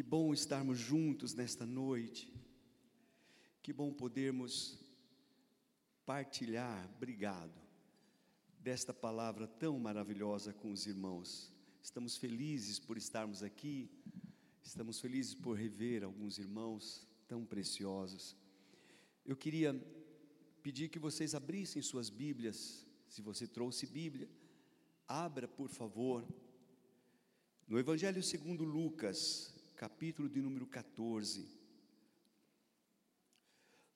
Que bom estarmos juntos nesta noite. Que bom podermos partilhar, obrigado, desta palavra tão maravilhosa com os irmãos. Estamos felizes por estarmos aqui, estamos felizes por rever alguns irmãos tão preciosos. Eu queria pedir que vocês abrissem suas Bíblias, se você trouxe Bíblia, abra, por favor, no Evangelho segundo Lucas, capítulo de número 14.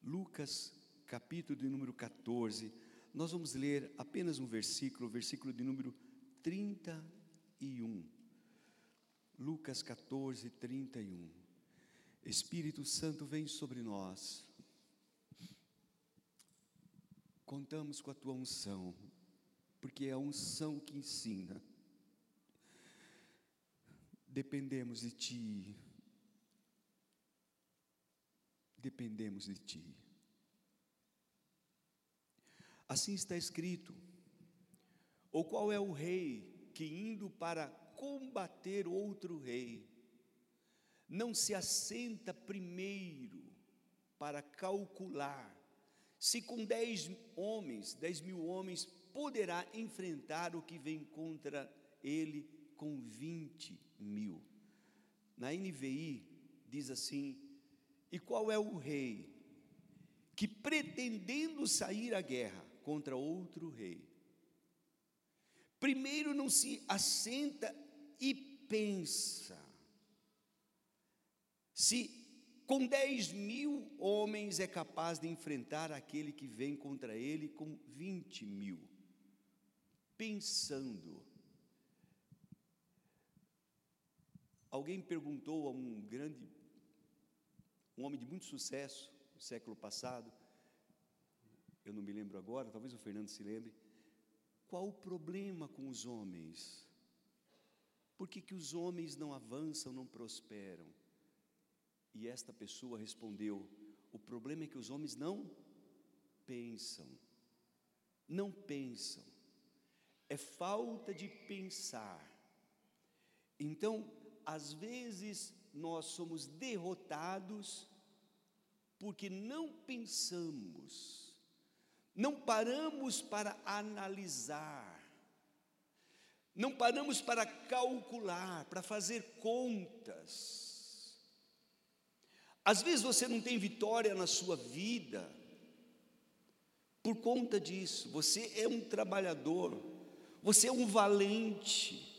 Lucas, capítulo de número 14. Nós vamos ler apenas um versículo, o versículo de número 31. Lucas 14, 31. Espírito Santo vem sobre nós. Contamos com a tua unção, porque é a unção que ensina dependemos de Ti. Dependemos de Ti. Assim está escrito. Ou qual é o rei que, indo para combater outro rei, não se assenta primeiro para calcular se com dez homens, dez mil homens, poderá enfrentar o que vem contra ele com vinte mil. Na NVI diz assim: E qual é o rei que, pretendendo sair à guerra contra outro rei, primeiro não se assenta e pensa, se com dez mil homens é capaz de enfrentar aquele que vem contra ele com vinte mil, pensando, Alguém perguntou a um grande, um homem de muito sucesso no século passado, eu não me lembro agora, talvez o Fernando se lembre, qual o problema com os homens? Por que, que os homens não avançam, não prosperam? E esta pessoa respondeu: o problema é que os homens não pensam, não pensam, é falta de pensar. Então, às vezes nós somos derrotados porque não pensamos, não paramos para analisar, não paramos para calcular, para fazer contas. Às vezes você não tem vitória na sua vida por conta disso, você é um trabalhador, você é um valente,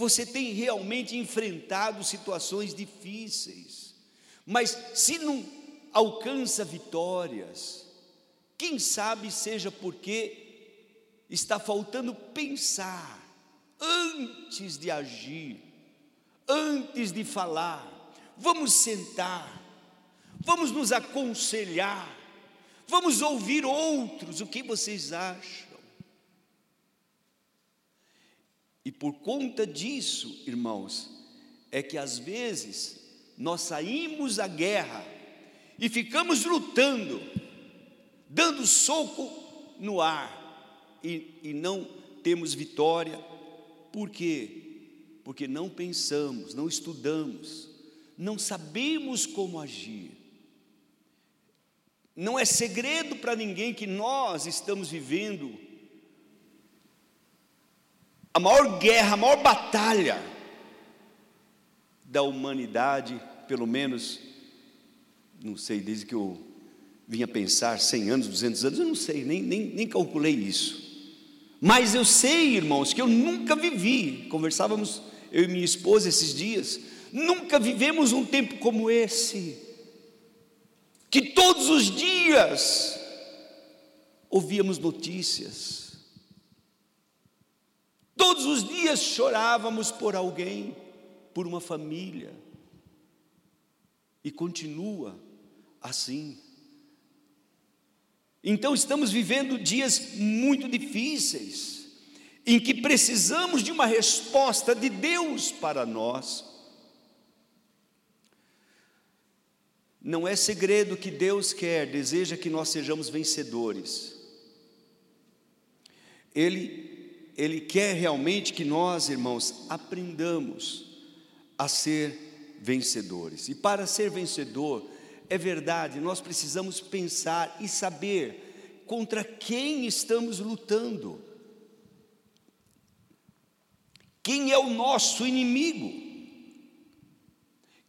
você tem realmente enfrentado situações difíceis, mas se não alcança vitórias, quem sabe seja porque está faltando pensar antes de agir, antes de falar. Vamos sentar, vamos nos aconselhar, vamos ouvir outros, o que vocês acham? E por conta disso, irmãos, é que às vezes nós saímos à guerra e ficamos lutando, dando soco no ar, e, e não temos vitória, por quê? Porque não pensamos, não estudamos, não sabemos como agir. Não é segredo para ninguém que nós estamos vivendo a maior guerra, a maior batalha da humanidade, pelo menos, não sei, desde que eu vinha pensar 100 anos, 200 anos, eu não sei, nem, nem, nem calculei isso. Mas eu sei, irmãos, que eu nunca vivi, conversávamos eu e minha esposa esses dias, nunca vivemos um tempo como esse, que todos os dias ouvíamos notícias, Todos os dias chorávamos por alguém, por uma família. E continua assim. Então estamos vivendo dias muito difíceis, em que precisamos de uma resposta de Deus para nós. Não é segredo que Deus quer, deseja que nós sejamos vencedores. Ele ele quer realmente que nós, irmãos, aprendamos a ser vencedores. E para ser vencedor, é verdade, nós precisamos pensar e saber contra quem estamos lutando. Quem é o nosso inimigo?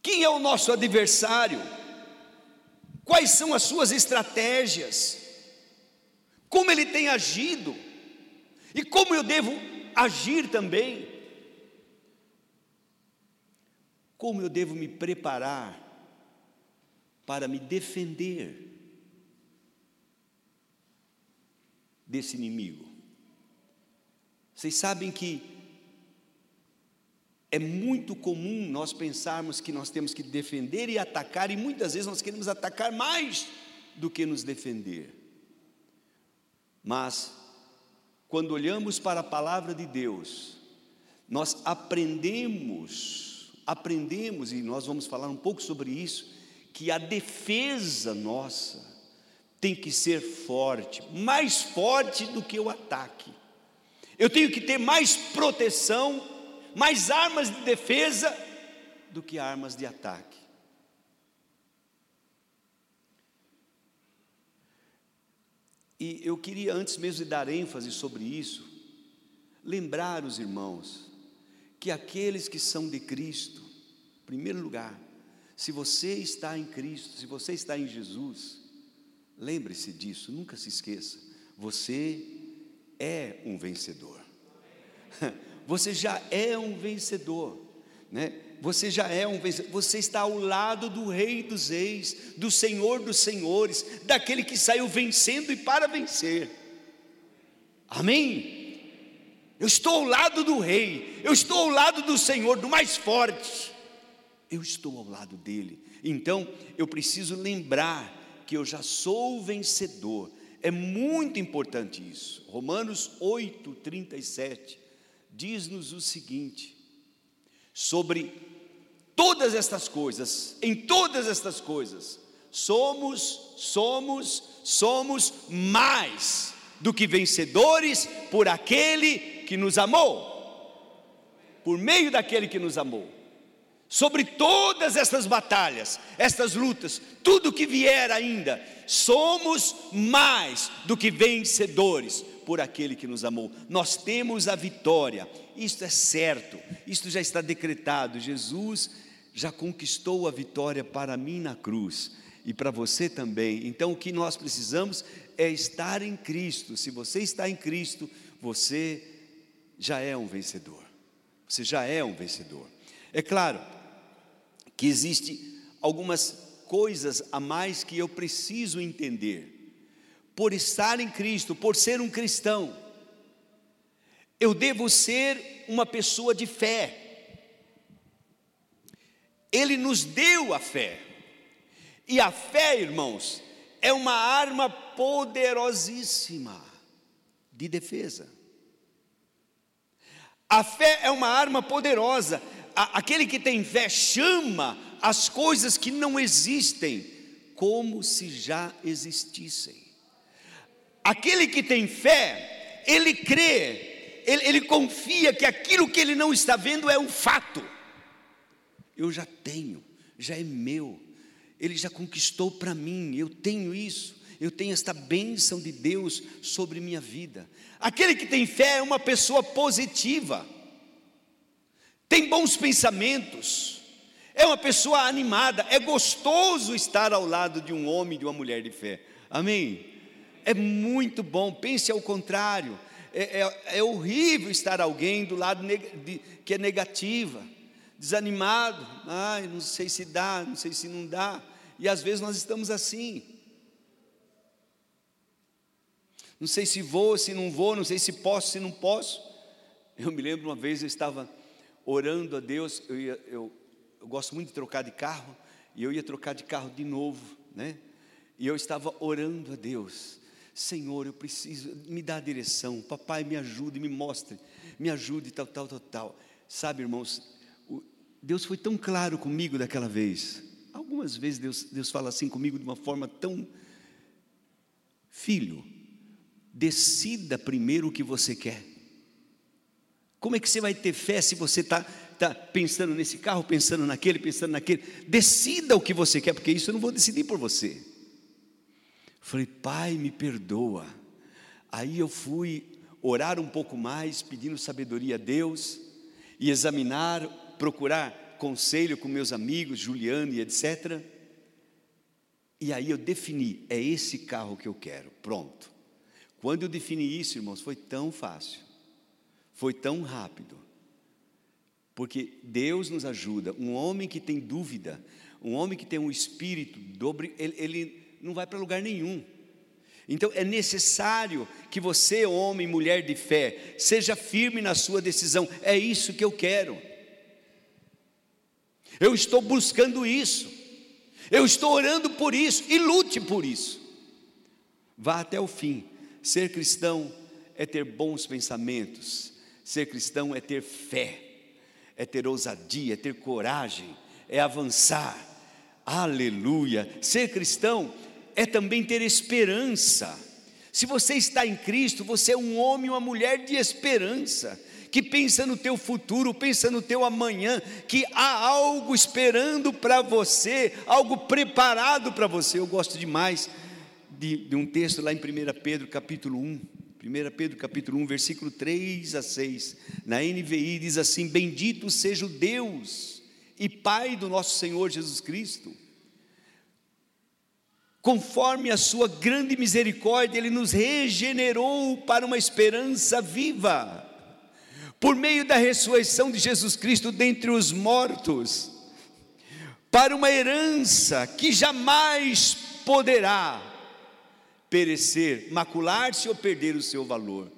Quem é o nosso adversário? Quais são as suas estratégias? Como ele tem agido? E como eu devo agir também? Como eu devo me preparar para me defender desse inimigo? Vocês sabem que é muito comum nós pensarmos que nós temos que defender e atacar, e muitas vezes nós queremos atacar mais do que nos defender. Mas, quando olhamos para a palavra de Deus, nós aprendemos, aprendemos, e nós vamos falar um pouco sobre isso, que a defesa nossa tem que ser forte, mais forte do que o ataque. Eu tenho que ter mais proteção mais armas de defesa do que armas de ataque. E eu queria, antes mesmo de dar ênfase sobre isso, lembrar os irmãos que aqueles que são de Cristo, em primeiro lugar, se você está em Cristo, se você está em Jesus, lembre-se disso, nunca se esqueça, você é um vencedor. você já é um vencedor, né? Você já é um vencedor, você está ao lado do Rei dos Reis, do Senhor dos Senhores, daquele que saiu vencendo e para vencer. Amém? Eu estou ao lado do Rei, eu estou ao lado do Senhor, do mais forte. Eu estou ao lado dele. Então, eu preciso lembrar que eu já sou vencedor. É muito importante isso. Romanos 8, 37 diz-nos o seguinte: sobre todas estas coisas, em todas estas coisas, somos, somos, somos mais do que vencedores por aquele que nos amou, por meio daquele que nos amou. Sobre todas estas batalhas, estas lutas, tudo que vier ainda, somos mais do que vencedores por aquele que nos amou. Nós temos a vitória, isto é certo, isto já está decretado. Jesus já conquistou a vitória para mim na cruz e para você também. Então o que nós precisamos é estar em Cristo. Se você está em Cristo, você já é um vencedor. Você já é um vencedor. É claro que existe algumas coisas a mais que eu preciso entender por estar em Cristo, por ser um cristão, eu devo ser uma pessoa de fé. Ele nos deu a fé. E a fé, irmãos, é uma arma poderosíssima de defesa. A fé é uma arma poderosa. Aquele que tem fé chama as coisas que não existem como se já existissem. Aquele que tem fé, ele crê, ele, ele confia que aquilo que ele não está vendo é um fato. Eu já tenho, já é meu, ele já conquistou para mim, eu tenho isso, eu tenho esta bênção de Deus sobre minha vida. Aquele que tem fé é uma pessoa positiva, tem bons pensamentos, é uma pessoa animada, é gostoso estar ao lado de um homem, de uma mulher de fé. Amém? é muito bom, pense ao contrário. É, é, é horrível estar alguém do lado de, que é negativa, desanimado, ai, não sei se dá, não sei se não dá, e às vezes nós estamos assim. Não sei se vou, se não vou, não sei se posso, se não posso. Eu me lembro uma vez eu estava orando a Deus, eu, ia, eu, eu gosto muito de trocar de carro, e eu ia trocar de carro de novo, né? E eu estava orando a Deus, Senhor, eu preciso, me dá a direção, papai, me ajude, me mostre, me ajude, tal, tal, tal, tal. Sabe, irmãos, Deus foi tão claro comigo daquela vez. Algumas vezes Deus, Deus fala assim comigo de uma forma tão. Filho, decida primeiro o que você quer. Como é que você vai ter fé se você está tá pensando nesse carro, pensando naquele, pensando naquele. Decida o que você quer, porque isso eu não vou decidir por você. Falei, pai, me perdoa. Aí eu fui orar um pouco mais, pedindo sabedoria a Deus, e examinar, procurar conselho com meus amigos, Juliano e etc. E aí eu defini, é esse carro que eu quero, pronto. Quando eu defini isso, irmãos, foi tão fácil, foi tão rápido, porque Deus nos ajuda. Um homem que tem dúvida, um homem que tem um espírito dobre, ele, ele não vai para lugar nenhum. Então é necessário que você, homem, mulher de fé, seja firme na sua decisão. É isso que eu quero. Eu estou buscando isso. Eu estou orando por isso e lute por isso. Vá até o fim. Ser cristão é ter bons pensamentos. Ser cristão é ter fé, é ter ousadia, é ter coragem, é avançar. Aleluia. Ser cristão é também ter esperança. Se você está em Cristo, você é um homem, uma mulher de esperança, que pensa no teu futuro, pensa no teu amanhã, que há algo esperando para você, algo preparado para você. Eu gosto demais de, de, um texto lá em 1 Pedro capítulo 1. 1 Pedro capítulo 1, versículo 3 a 6. Na NVI diz assim: Bendito seja o Deus e Pai do nosso Senhor Jesus Cristo conforme a sua grande misericórdia, Ele nos regenerou para uma esperança viva, por meio da ressurreição de Jesus Cristo dentre os mortos, para uma herança que jamais poderá perecer, macular-se ou perder o seu valor,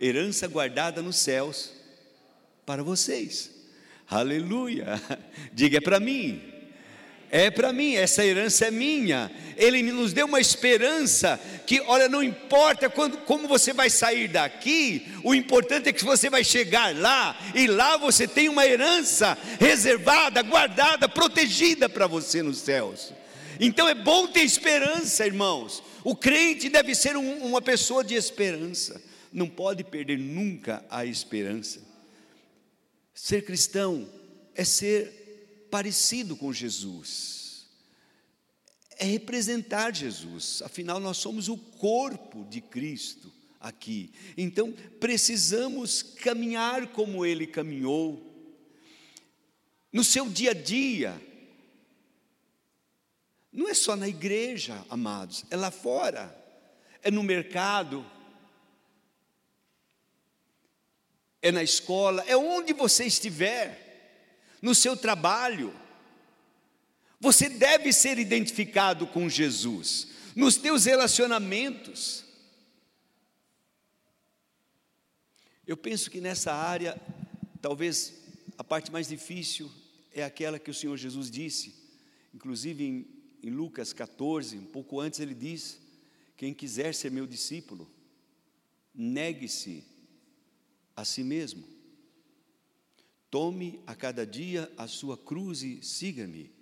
herança guardada nos céus para vocês. Aleluia! Diga é para mim é para mim, essa herança é minha. Ele nos deu uma esperança que, olha, não importa quando, como você vai sair daqui, o importante é que você vai chegar lá, e lá você tem uma herança reservada, guardada, protegida para você nos céus. Então é bom ter esperança, irmãos. O crente deve ser um, uma pessoa de esperança, não pode perder nunca a esperança. Ser cristão é ser parecido com Jesus, é representar Jesus, afinal, nós somos o corpo de Cristo aqui, então precisamos caminhar como Ele caminhou, no seu dia a dia, não é só na igreja, amados, é lá fora, é no mercado, é na escola, é onde você estiver no seu trabalho. Você deve ser identificado com Jesus, nos teus relacionamentos. Eu penso que nessa área, talvez a parte mais difícil é aquela que o Senhor Jesus disse, inclusive em, em Lucas 14, um pouco antes ele diz: Quem quiser ser meu discípulo, negue-se a si mesmo Tome a cada dia a sua cruz e siga-me.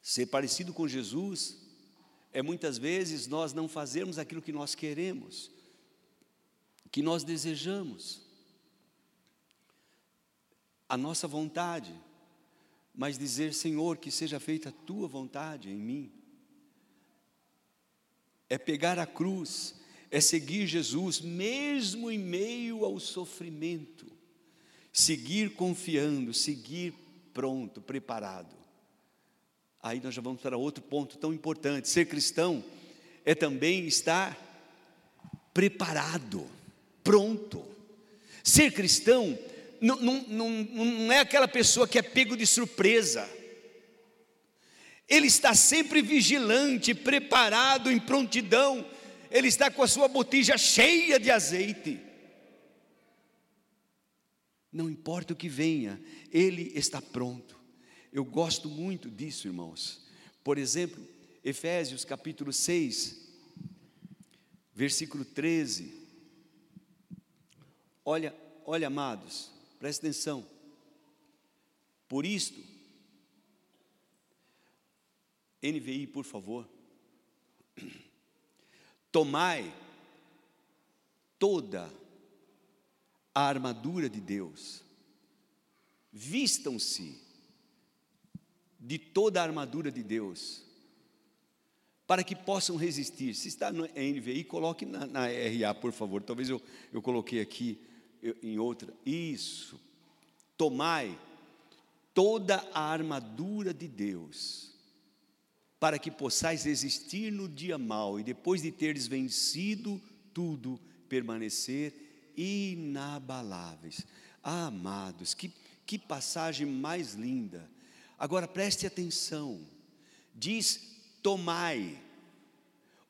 Ser parecido com Jesus é muitas vezes nós não fazermos aquilo que nós queremos, que nós desejamos, a nossa vontade, mas dizer, Senhor, que seja feita a tua vontade em mim. É pegar a cruz é seguir Jesus, mesmo em meio ao sofrimento, seguir confiando, seguir pronto, preparado. Aí nós já vamos para outro ponto tão importante: ser cristão é também estar preparado, pronto. Ser cristão não, não, não, não é aquela pessoa que é pego de surpresa. Ele está sempre vigilante, preparado, em prontidão ele está com a sua botija cheia de azeite. Não importa o que venha, ele está pronto. Eu gosto muito disso, irmãos. Por exemplo, Efésios capítulo 6, versículo 13. Olha, olha, amados, presta atenção. Por isto, NVI, por favor. Tomai toda a armadura de Deus. Vistam-se de toda a armadura de Deus, para que possam resistir. Se está no NVI, coloque na, na RA, por favor. Talvez eu, eu coloquei aqui eu, em outra. Isso. Tomai toda a armadura de Deus, para que possais resistir no dia mau e depois de teres vencido tudo, permanecer inabaláveis. Ah, amados, que, que passagem mais linda. Agora preste atenção, diz: tomai,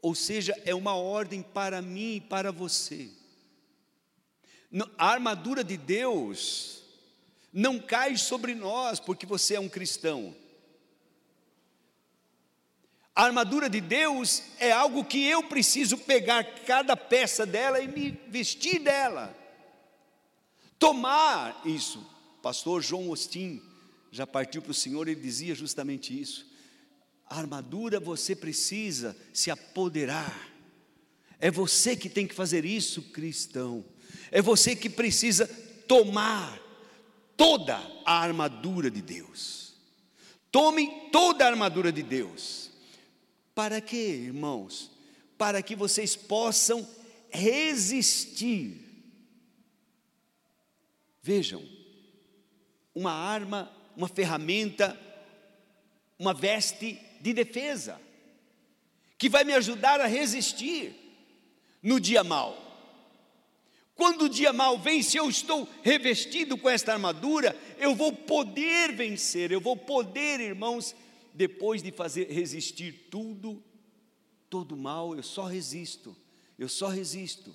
ou seja, é uma ordem para mim e para você. A armadura de Deus não cai sobre nós porque você é um cristão. A armadura de Deus é algo que eu preciso pegar cada peça dela e me vestir dela. Tomar isso. Pastor João Ostin já partiu para o Senhor, ele dizia justamente isso. A armadura você precisa se apoderar. É você que tem que fazer isso, cristão. É você que precisa tomar toda a armadura de Deus. Tome toda a armadura de Deus. Para quê, irmãos? Para que vocês possam resistir. Vejam, uma arma, uma ferramenta, uma veste de defesa, que vai me ajudar a resistir no dia mal. Quando o dia mal vem, se eu estou revestido com esta armadura, eu vou poder vencer, eu vou poder, irmãos, depois de fazer resistir tudo, todo mal, eu só resisto, eu só resisto,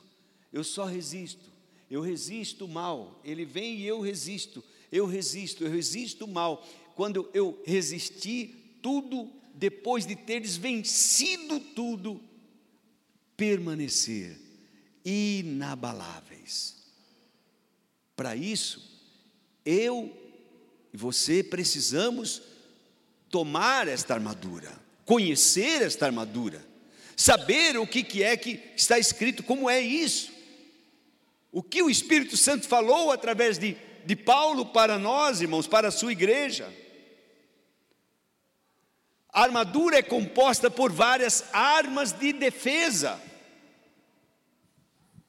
eu só resisto, eu resisto o mal, ele vem e eu resisto, eu resisto, eu resisto o mal. Quando eu resisti tudo, depois de teres vencido tudo, permanecer inabaláveis. Para isso, eu e você precisamos tomar esta armadura, conhecer esta armadura, saber o que, que é que está escrito, como é isso. O que o Espírito Santo falou através de, de Paulo para nós, irmãos, para a sua igreja. A armadura é composta por várias armas de defesa.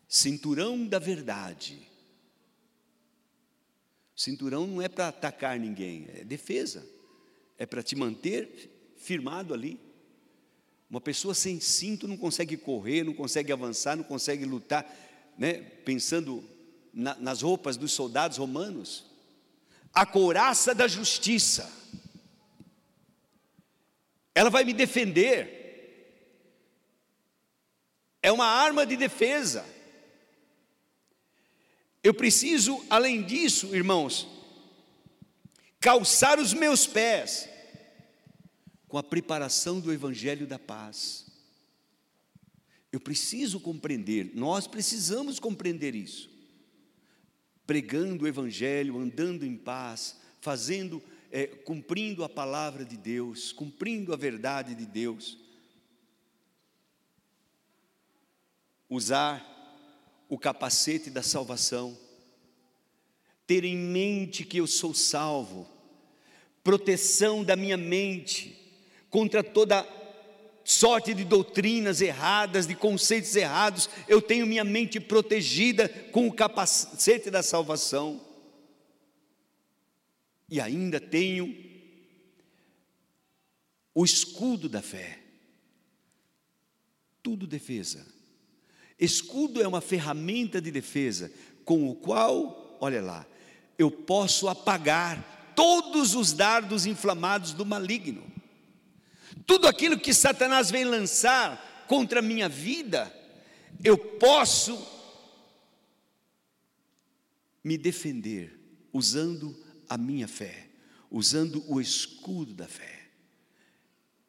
Cinturão da verdade. Cinturão não é para atacar ninguém, é defesa é para te manter firmado ali. Uma pessoa sem cinto não consegue correr, não consegue avançar, não consegue lutar, né? pensando na, nas roupas dos soldados romanos. A couraça da justiça, ela vai me defender, é uma arma de defesa. Eu preciso, além disso, irmãos, calçar os meus pés com a preparação do Evangelho da paz. Eu preciso compreender, nós precisamos compreender isso. Pregando o Evangelho, andando em paz, fazendo, é, cumprindo a palavra de Deus, cumprindo a verdade de Deus. Usar o capacete da salvação ter em mente que eu sou salvo, proteção da minha mente contra toda sorte de doutrinas erradas, de conceitos errados, eu tenho minha mente protegida com o capacete da salvação. E ainda tenho o escudo da fé. Tudo defesa. Escudo é uma ferramenta de defesa com o qual, olha lá, eu posso apagar todos os dardos inflamados do maligno. Tudo aquilo que Satanás vem lançar contra a minha vida, eu posso me defender usando a minha fé, usando o escudo da fé.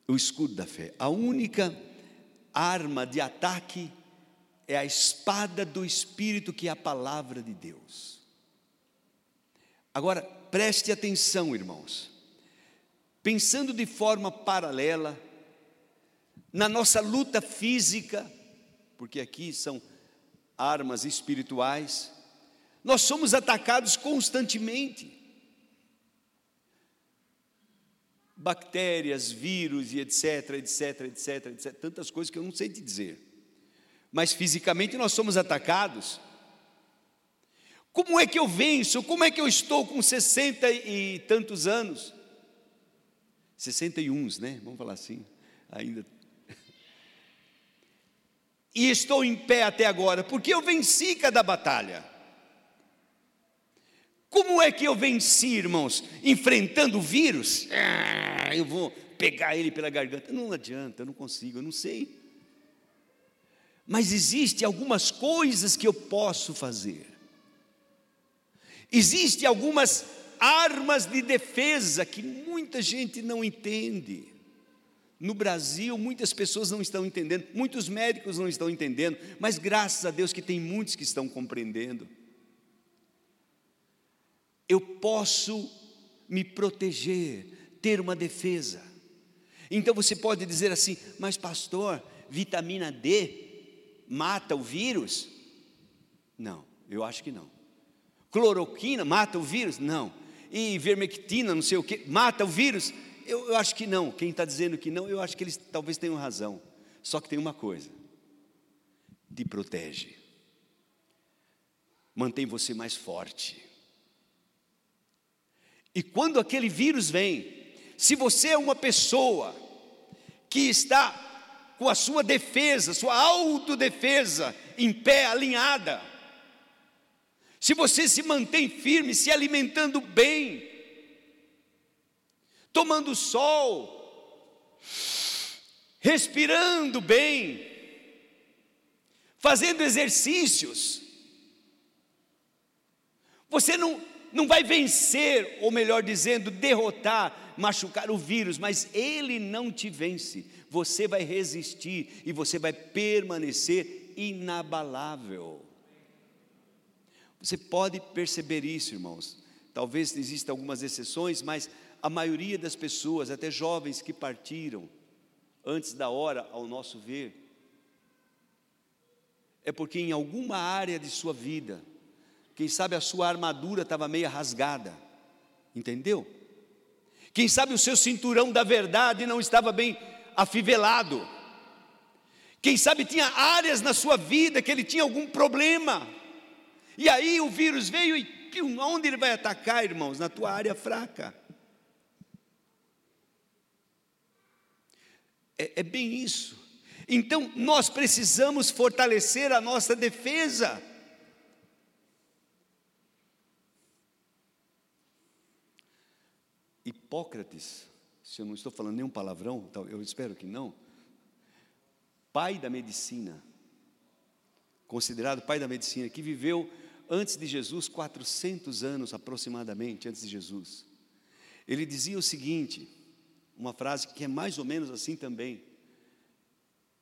O escudo da fé. A única arma de ataque é a espada do Espírito, que é a palavra de Deus. Agora, preste atenção, irmãos. Pensando de forma paralela, na nossa luta física, porque aqui são armas espirituais, Nós somos atacados constantemente. Bactérias, vírus e etc, etc, etc, etc, tantas coisas que eu não sei te dizer. Mas fisicamente nós somos atacados. Como é que eu venço? Como é que eu estou com 60 e tantos anos? 61, né? Vamos falar assim. Ainda. E estou em pé até agora, porque eu venci cada batalha. Como é que eu venci, irmãos? Enfrentando o vírus? Ah, eu vou pegar ele pela garganta. Não adianta, eu não consigo, eu não sei. Mas existem algumas coisas que eu posso fazer. Existem algumas armas de defesa que muita gente não entende. No Brasil, muitas pessoas não estão entendendo, muitos médicos não estão entendendo, mas graças a Deus que tem muitos que estão compreendendo. Eu posso me proteger, ter uma defesa. Então você pode dizer assim, mas pastor, vitamina D mata o vírus? Não, eu acho que não. Cloroquina mata o vírus? Não. E vermectina, não sei o que, mata o vírus? Eu, eu acho que não. Quem está dizendo que não, eu acho que eles talvez tenham razão. Só que tem uma coisa: te protege, mantém você mais forte. E quando aquele vírus vem, se você é uma pessoa que está com a sua defesa, sua autodefesa em pé, alinhada, se você se mantém firme, se alimentando bem, tomando sol, respirando bem, fazendo exercícios, você não, não vai vencer, ou melhor dizendo, derrotar, machucar o vírus, mas ele não te vence. Você vai resistir e você vai permanecer inabalável. Você pode perceber isso, irmãos. Talvez existam algumas exceções, mas a maioria das pessoas, até jovens que partiram antes da hora, ao nosso ver, é porque em alguma área de sua vida, quem sabe a sua armadura estava meio rasgada, entendeu? Quem sabe o seu cinturão da verdade não estava bem afivelado. Quem sabe tinha áreas na sua vida que ele tinha algum problema. E aí o vírus veio e onde ele vai atacar, irmãos? Na tua área fraca. É, é bem isso. Então nós precisamos fortalecer a nossa defesa. Hipócrates, se eu não estou falando nenhum palavrão, eu espero que não, pai da medicina, considerado pai da medicina, que viveu antes de Jesus, 400 anos aproximadamente antes de Jesus. Ele dizia o seguinte, uma frase que é mais ou menos assim também: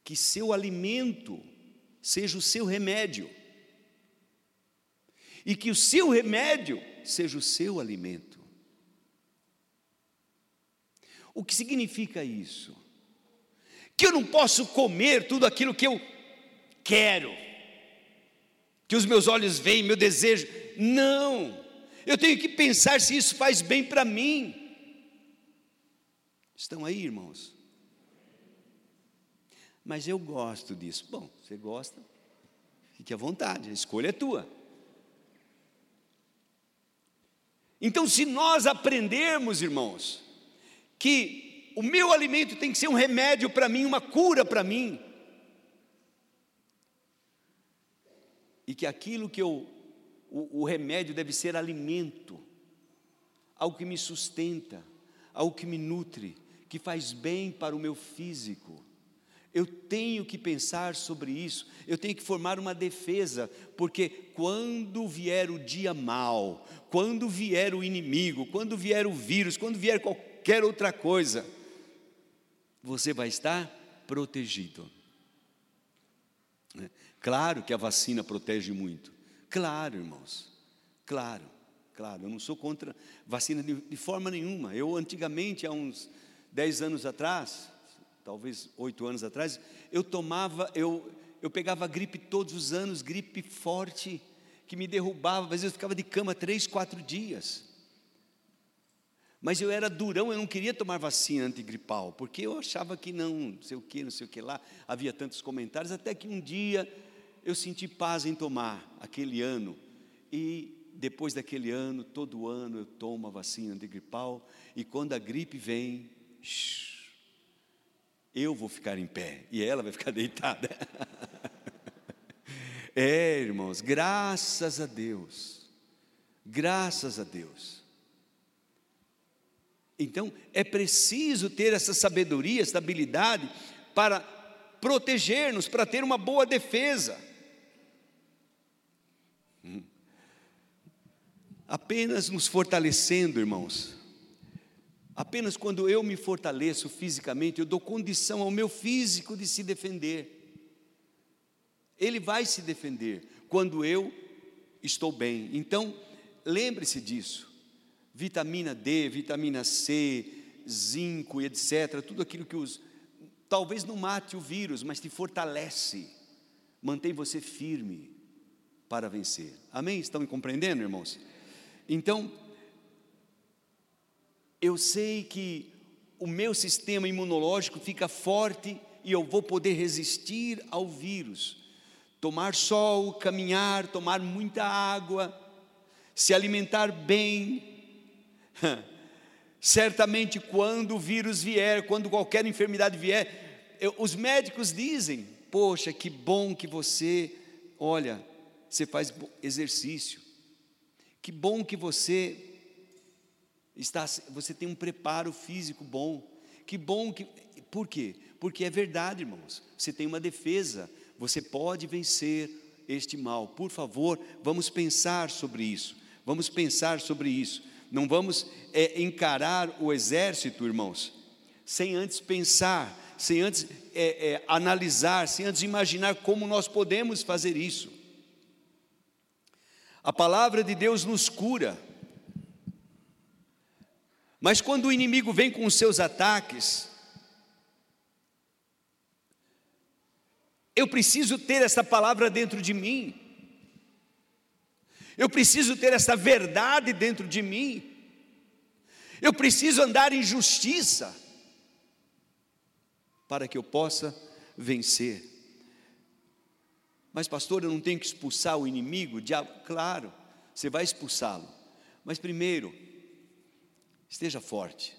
que seu alimento seja o seu remédio, e que o seu remédio seja o seu alimento. O que significa isso? Que eu não posso comer tudo aquilo que eu quero que os meus olhos veem, meu desejo. Não, eu tenho que pensar se isso faz bem para mim. Estão aí, irmãos? Mas eu gosto disso. Bom, você gosta, fique à vontade, a escolha é tua. Então, se nós aprendermos, irmãos, que o meu alimento tem que ser um remédio para mim, uma cura para mim, e que aquilo que eu, o, o remédio deve ser alimento, algo que me sustenta, algo que me nutre, que faz bem para o meu físico. Eu tenho que pensar sobre isso, eu tenho que formar uma defesa, porque quando vier o dia mal, quando vier o inimigo, quando vier o vírus, quando vier qualquer outra coisa, você vai estar protegido. Claro que a vacina protege muito. Claro, irmãos. Claro, claro. Eu não sou contra vacina de, de forma nenhuma. Eu, antigamente, há uns 10 anos atrás, talvez 8 anos atrás, eu tomava, eu, eu pegava gripe todos os anos, gripe forte, que me derrubava, às vezes eu ficava de cama três, quatro dias. Mas eu era durão, eu não queria tomar vacina antigripal, porque eu achava que não, não sei o que, não sei o que lá, havia tantos comentários, até que um dia eu senti paz em tomar aquele ano. E depois daquele ano, todo ano eu tomo a vacina antigripal, e quando a gripe vem, eu vou ficar em pé e ela vai ficar deitada. É, irmãos, graças a Deus, graças a Deus. Então, é preciso ter essa sabedoria, essa habilidade para proteger-nos, para ter uma boa defesa. Apenas nos fortalecendo, irmãos. Apenas quando eu me fortaleço fisicamente, eu dou condição ao meu físico de se defender. Ele vai se defender quando eu estou bem. Então, lembre-se disso vitamina D, vitamina C, zinco e etc. Tudo aquilo que os. Talvez não mate o vírus, mas te fortalece, mantém você firme para vencer. Amém? Estão me compreendendo, irmãos? Então, eu sei que o meu sistema imunológico fica forte e eu vou poder resistir ao vírus. Tomar sol, caminhar, tomar muita água, se alimentar bem, Certamente, quando o vírus vier, quando qualquer enfermidade vier, eu, os médicos dizem: Poxa, que bom que você, olha, você faz exercício, que bom que você está, você tem um preparo físico bom, que bom que. Por quê? Porque é verdade, irmãos, você tem uma defesa, você pode vencer este mal. Por favor, vamos pensar sobre isso, vamos pensar sobre isso. Não vamos é, encarar o exército, irmãos, sem antes pensar, sem antes é, é, analisar, sem antes imaginar como nós podemos fazer isso. A palavra de Deus nos cura, mas quando o inimigo vem com os seus ataques, eu preciso ter essa palavra dentro de mim. Eu preciso ter essa verdade dentro de mim. Eu preciso andar em justiça para que eu possa vencer. Mas, pastor, eu não tenho que expulsar o inimigo? Diabo, claro, você vai expulsá-lo. Mas primeiro, esteja forte,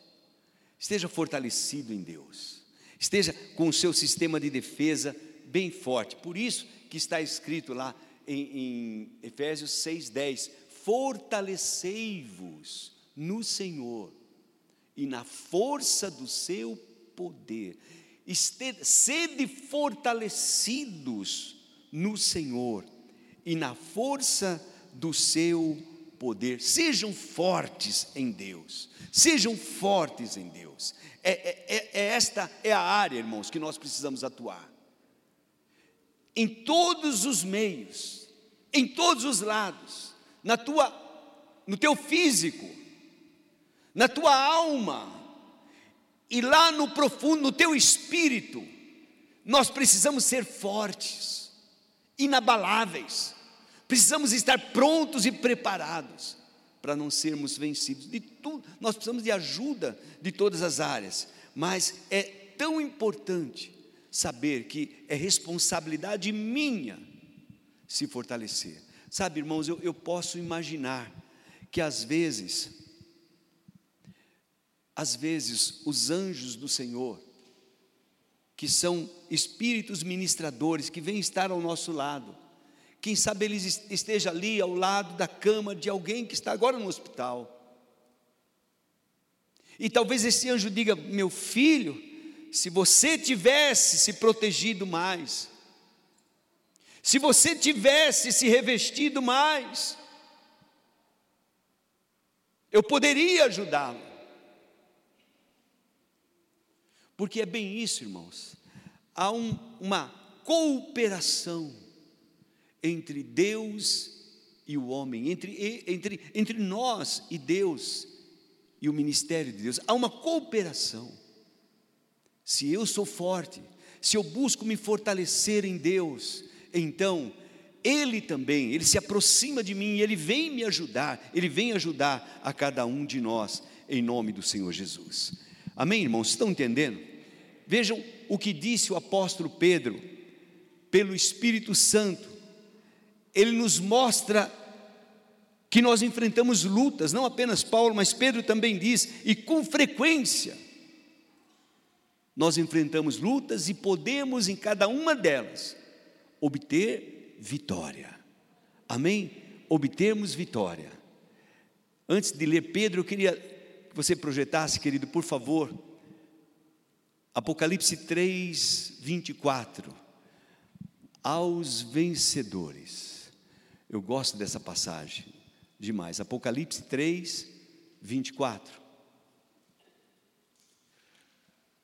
esteja fortalecido em Deus, esteja com o seu sistema de defesa bem forte. Por isso que está escrito lá em, em Efésios 6,10: Fortalecei-vos no Senhor e na força do seu poder, sede fortalecidos no Senhor e na força do seu poder, sejam fortes em Deus, sejam fortes em Deus. É, é, é, é esta é a área, irmãos, que nós precisamos atuar. Em todos os meios, em todos os lados, na tua, no teu físico, na tua alma e lá no profundo, no teu espírito. Nós precisamos ser fortes, inabaláveis. Precisamos estar prontos e preparados para não sermos vencidos de tudo. Nós precisamos de ajuda de todas as áreas, mas é tão importante saber que é responsabilidade minha se fortalecer. Sabe, irmãos, eu, eu posso imaginar que às vezes, às vezes, os anjos do Senhor, que são espíritos ministradores, que vêm estar ao nosso lado, quem sabe eles esteja ali ao lado da cama de alguém que está agora no hospital. E talvez esse anjo diga: Meu filho, se você tivesse se protegido mais, se você tivesse se revestido mais, eu poderia ajudá-lo. Porque é bem isso, irmãos. Há um, uma cooperação entre Deus e o homem, entre, entre, entre nós e Deus e o ministério de Deus. Há uma cooperação. Se eu sou forte, se eu busco me fortalecer em Deus, então Ele também, ele se aproxima de mim, ele vem me ajudar, ele vem ajudar a cada um de nós, em nome do Senhor Jesus. Amém, irmãos? Estão entendendo? Vejam o que disse o apóstolo Pedro, pelo Espírito Santo, ele nos mostra que nós enfrentamos lutas, não apenas Paulo, mas Pedro também diz, e com frequência, nós enfrentamos lutas e podemos, em cada uma delas, obter vitória. Amém? Obtermos vitória. Antes de ler Pedro, eu queria que você projetasse, querido, por favor, Apocalipse 3, 24. Aos vencedores. Eu gosto dessa passagem demais. Apocalipse 3, 24.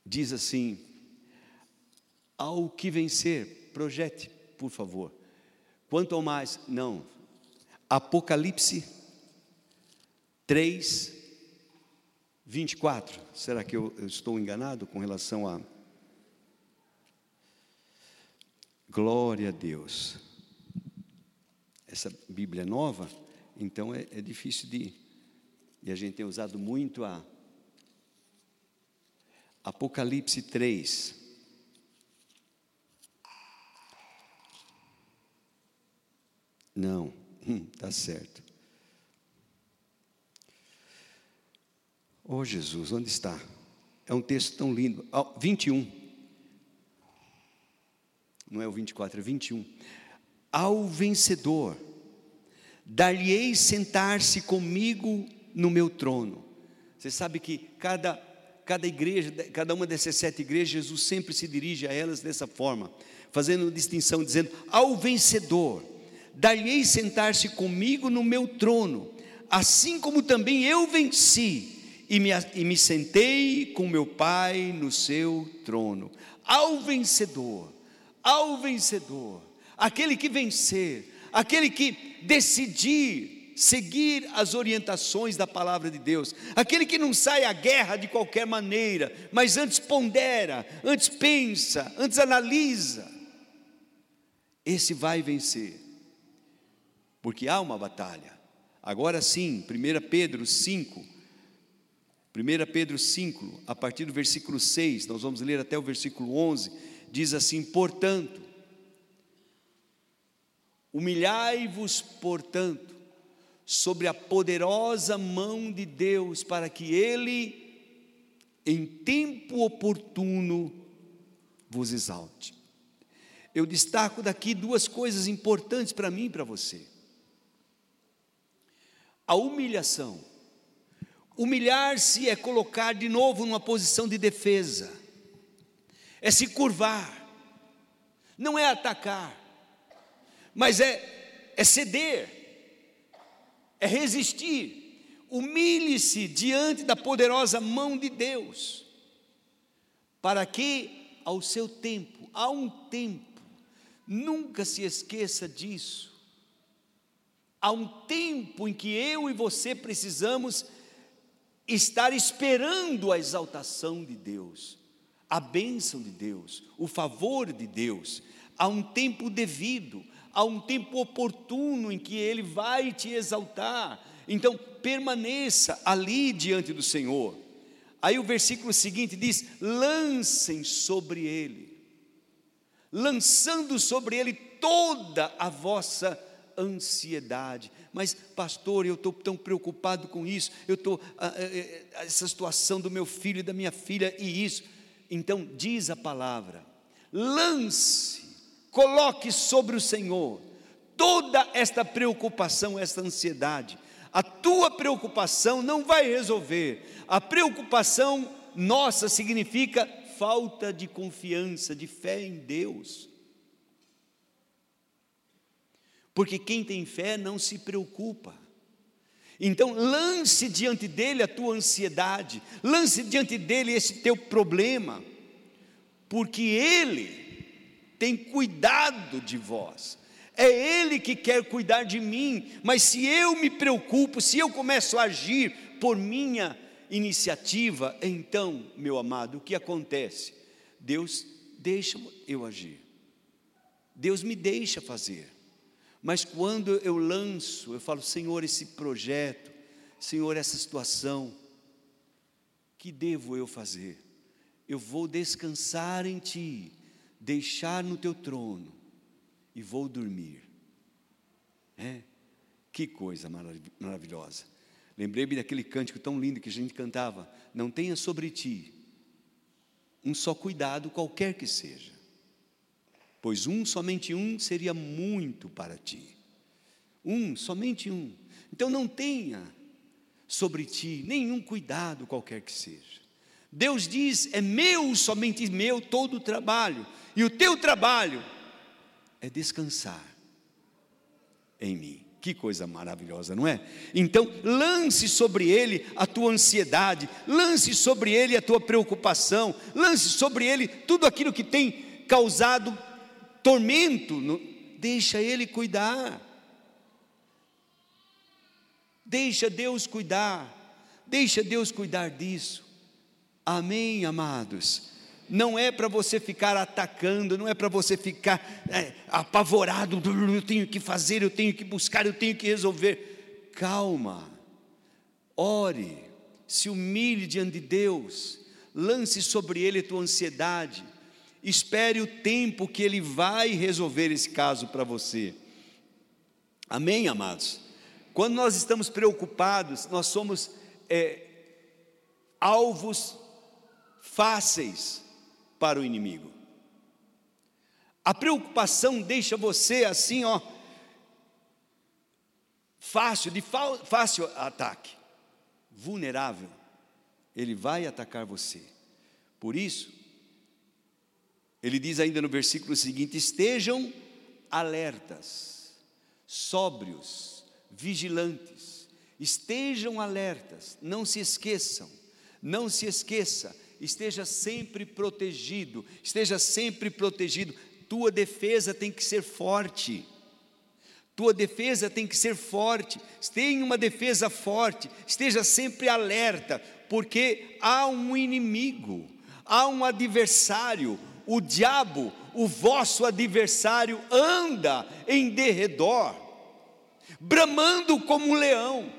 Diz assim: Ao que vencer, projete, por favor. Quanto ao mais, não. Apocalipse 3, 24. Será que eu, eu estou enganado com relação a. Glória a Deus. Essa Bíblia nova então é, é difícil de. E a gente tem usado muito a Apocalipse 3. Não, hum, tá certo. Oh Jesus, onde está? É um texto tão lindo. Oh, 21. Não é o 24, é 21. Ao vencedor dar-lhe-ei sentar-se comigo no meu trono. Você sabe que cada, cada igreja, cada uma dessas sete igrejas, Jesus sempre se dirige a elas dessa forma, fazendo distinção, dizendo: ao vencedor, dar-lhe-ei sentar-se comigo no meu trono, assim como também eu venci. E me, e me sentei com meu Pai no seu trono. Ao vencedor, ao vencedor, aquele que vencer, aquele que decidir seguir as orientações da palavra de Deus, aquele que não sai à guerra de qualquer maneira, mas antes pondera, antes pensa, antes analisa, esse vai vencer, porque há uma batalha. Agora sim, 1 Pedro 5, 1 Pedro 5, a partir do versículo 6, nós vamos ler até o versículo 11, diz assim: portanto, Humilhai-vos, portanto, sobre a poderosa mão de Deus, para que Ele, em tempo oportuno, vos exalte. Eu destaco daqui duas coisas importantes para mim e para você. A humilhação. Humilhar-se é colocar de novo numa posição de defesa, é se curvar, não é atacar. Mas é, é ceder, é resistir. Humilhe-se diante da poderosa mão de Deus, para que ao seu tempo, há um tempo, nunca se esqueça disso. Há um tempo em que eu e você precisamos estar esperando a exaltação de Deus, a bênção de Deus, o favor de Deus. Há um tempo devido, há um tempo oportuno em que Ele vai te exaltar. Então, permaneça ali diante do Senhor. Aí o versículo seguinte diz: lancem sobre Ele, lançando sobre Ele toda a vossa ansiedade. Mas, pastor, eu estou tão preocupado com isso, eu estou, ah, eh, eh, essa situação do meu filho e da minha filha e isso. Então, diz a palavra: lance Coloque sobre o Senhor toda esta preocupação, esta ansiedade. A tua preocupação não vai resolver. A preocupação nossa significa falta de confiança, de fé em Deus. Porque quem tem fé não se preocupa. Então, lance diante dele a tua ansiedade, lance diante dele esse teu problema, porque ele tem cuidado de vós. É Ele que quer cuidar de mim, mas se eu me preocupo, se eu começo a agir por minha iniciativa, então, meu amado, o que acontece? Deus deixa eu agir, Deus me deixa fazer, Mas quando eu lanço, eu falo, Senhor, esse projeto, Senhor, essa situação, que devo eu fazer? Eu vou descansar em Ti, deixar no Teu trono e vou dormir. É? Que coisa maravilhosa. Lembrei-me daquele cântico tão lindo que a gente cantava: Não tenha sobre ti um só cuidado, qualquer que seja, pois um, somente um, seria muito para ti. Um, somente um. Então não tenha sobre ti nenhum cuidado, qualquer que seja. Deus diz: é meu, somente meu, todo o trabalho, e o teu trabalho é descansar em mim. Que coisa maravilhosa, não é? Então, lance sobre ele a tua ansiedade, lance sobre ele a tua preocupação, lance sobre ele tudo aquilo que tem causado tormento, deixa ele cuidar. Deixa Deus cuidar, deixa Deus cuidar disso. Amém, amados? Não é para você ficar atacando, não é para você ficar é, apavorado, eu tenho que fazer, eu tenho que buscar, eu tenho que resolver. Calma, ore, se humilhe diante de Deus, lance sobre Ele a tua ansiedade, espere o tempo que Ele vai resolver esse caso para você. Amém, amados? Quando nós estamos preocupados, nós somos é, alvos fáceis para o inimigo. A preocupação deixa você assim, ó, fácil, de fácil ataque, vulnerável. Ele vai atacar você. Por isso, ele diz ainda no versículo seguinte: estejam alertas, sóbrios, vigilantes, estejam alertas, não se esqueçam, não se esqueça esteja sempre protegido, esteja sempre protegido. Tua defesa tem que ser forte. Tua defesa tem que ser forte. Tenha uma defesa forte. Esteja sempre alerta, porque há um inimigo, há um adversário. O diabo, o vosso adversário, anda em derredor, bramando como um leão,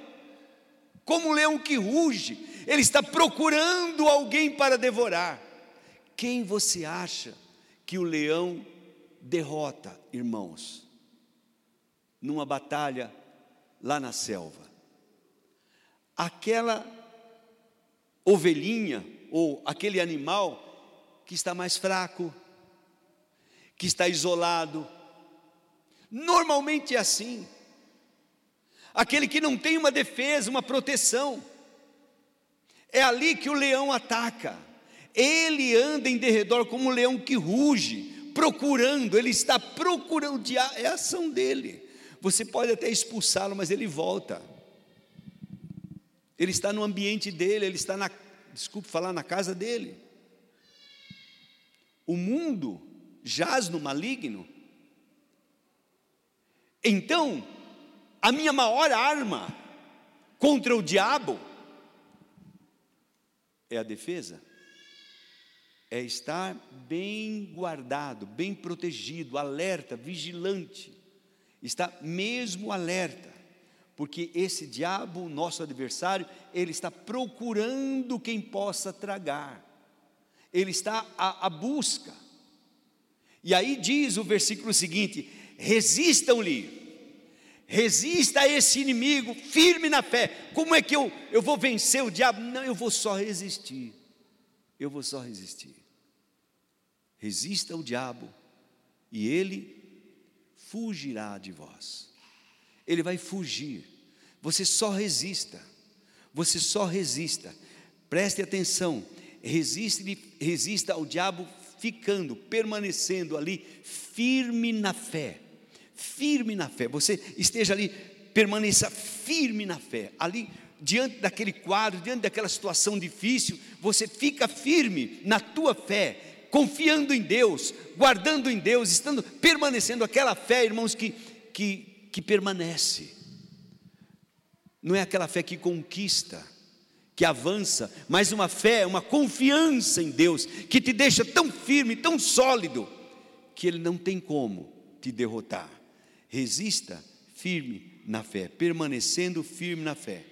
como um leão que ruge ele está procurando alguém para devorar. Quem você acha que o leão derrota, irmãos, numa batalha lá na selva? Aquela ovelhinha ou aquele animal que está mais fraco, que está isolado. Normalmente é assim. Aquele que não tem uma defesa, uma proteção. É ali que o leão ataca. Ele anda em derredor como um leão que ruge, procurando, ele está procurando, é a ação dele. Você pode até expulsá-lo, mas ele volta. Ele está no ambiente dele, ele está na, desculpe falar, na casa dele. O mundo jaz no maligno. Então, a minha maior arma contra o diabo é a defesa? É estar bem guardado, bem protegido, alerta, vigilante. Está mesmo alerta, porque esse diabo, nosso adversário, ele está procurando quem possa tragar, ele está à, à busca. E aí diz o versículo seguinte: resistam-lhe, resista a esse inimigo, firme na fé. Como é que eu, eu vou vencer o diabo? Não, eu vou só resistir. Eu vou só resistir. Resista ao diabo e ele fugirá de vós. Ele vai fugir. Você só resista. Você só resista. Preste atenção. Resiste, resista ao diabo ficando, permanecendo ali firme na fé firme na fé. Você esteja ali, permaneça firme na fé. Ali, diante daquele quadro, diante daquela situação difícil, você fica firme na tua fé, confiando em Deus, guardando em Deus, estando permanecendo aquela fé, irmãos, que, que, que permanece. Não é aquela fé que conquista, que avança, mas uma fé, uma confiança em Deus, que te deixa tão firme, tão sólido, que Ele não tem como te derrotar. Resista firme na fé, permanecendo firme na fé.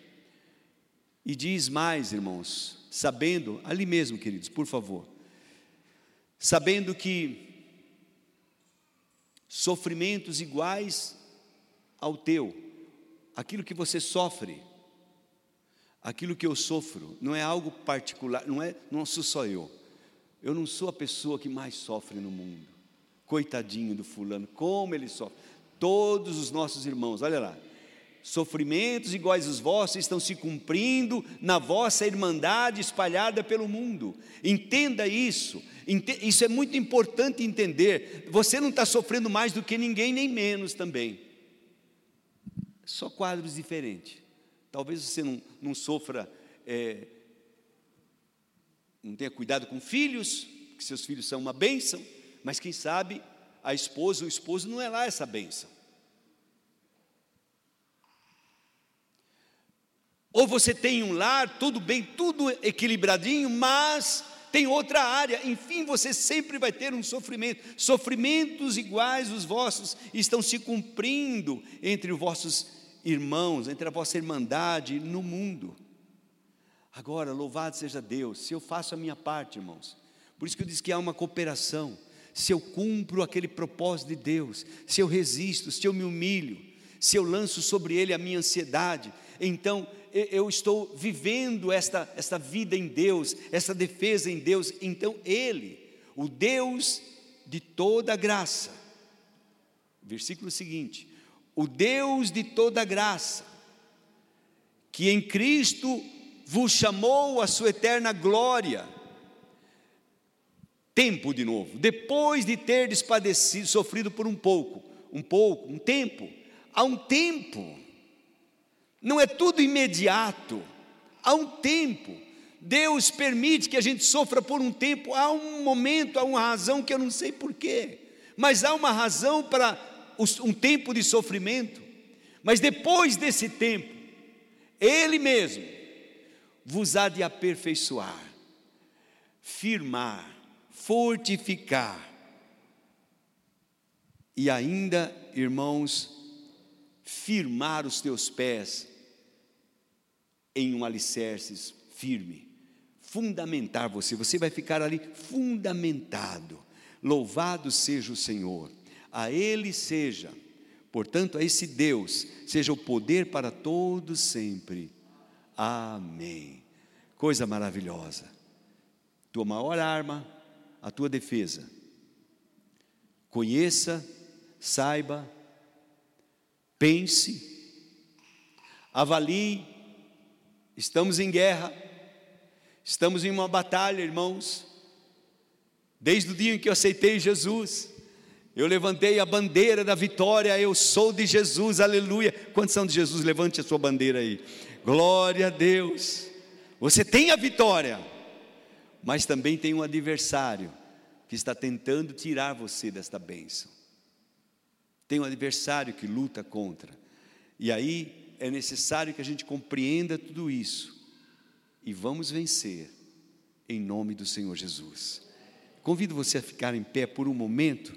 E diz mais, irmãos, sabendo, ali mesmo, queridos, por favor, sabendo que sofrimentos iguais ao teu, aquilo que você sofre, aquilo que eu sofro, não é algo particular, não é, não sou só eu. Eu não sou a pessoa que mais sofre no mundo. Coitadinho do fulano, como ele sofre. Todos os nossos irmãos, olha lá, sofrimentos iguais aos vossos estão se cumprindo na vossa irmandade espalhada pelo mundo. Entenda isso, isso é muito importante entender. Você não está sofrendo mais do que ninguém, nem menos também. Só quadros diferentes. Talvez você não, não sofra, é, não tenha cuidado com filhos, que seus filhos são uma bênção, mas quem sabe a esposa, o esposo não é lá essa bênção. Ou você tem um lar, tudo bem, tudo equilibradinho, mas tem outra área, enfim, você sempre vai ter um sofrimento. Sofrimentos iguais os vossos estão se cumprindo entre os vossos irmãos, entre a vossa irmandade no mundo. Agora, louvado seja Deus, se eu faço a minha parte, irmãos. Por isso que eu disse que há uma cooperação. Se eu cumpro aquele propósito de Deus, se eu resisto, se eu me humilho, se eu lanço sobre ele a minha ansiedade, então eu estou vivendo esta, esta vida em Deus, essa defesa em Deus, então Ele, o Deus de toda graça, versículo seguinte: o Deus de toda graça, que em Cristo vos chamou a sua eterna glória, tempo de novo, depois de ter despadecido, sofrido por um pouco, um pouco, um tempo, há um tempo, não é tudo imediato, há um tempo. Deus permite que a gente sofra por um tempo, há um momento, há uma razão que eu não sei porquê, mas há uma razão para um tempo de sofrimento. Mas depois desse tempo, Ele mesmo vos há de aperfeiçoar, firmar, fortificar, e ainda, irmãos, firmar os teus pés em um alicerce firme, fundamentar você, você vai ficar ali fundamentado. Louvado seja o Senhor, a Ele seja, portanto, a esse Deus, seja o poder para todos sempre. Amém. Coisa maravilhosa. Tua maior arma, a tua defesa. Conheça, saiba, pense, avalie Estamos em guerra, estamos em uma batalha, irmãos. Desde o dia em que eu aceitei Jesus, eu levantei a bandeira da vitória, eu sou de Jesus, aleluia. Quantos são de Jesus? Levante a sua bandeira aí. Glória a Deus. Você tem a vitória, mas também tem um adversário que está tentando tirar você desta bênção. Tem um adversário que luta contra. E aí é necessário que a gente compreenda tudo isso e vamos vencer em nome do Senhor Jesus. Convido você a ficar em pé por um momento.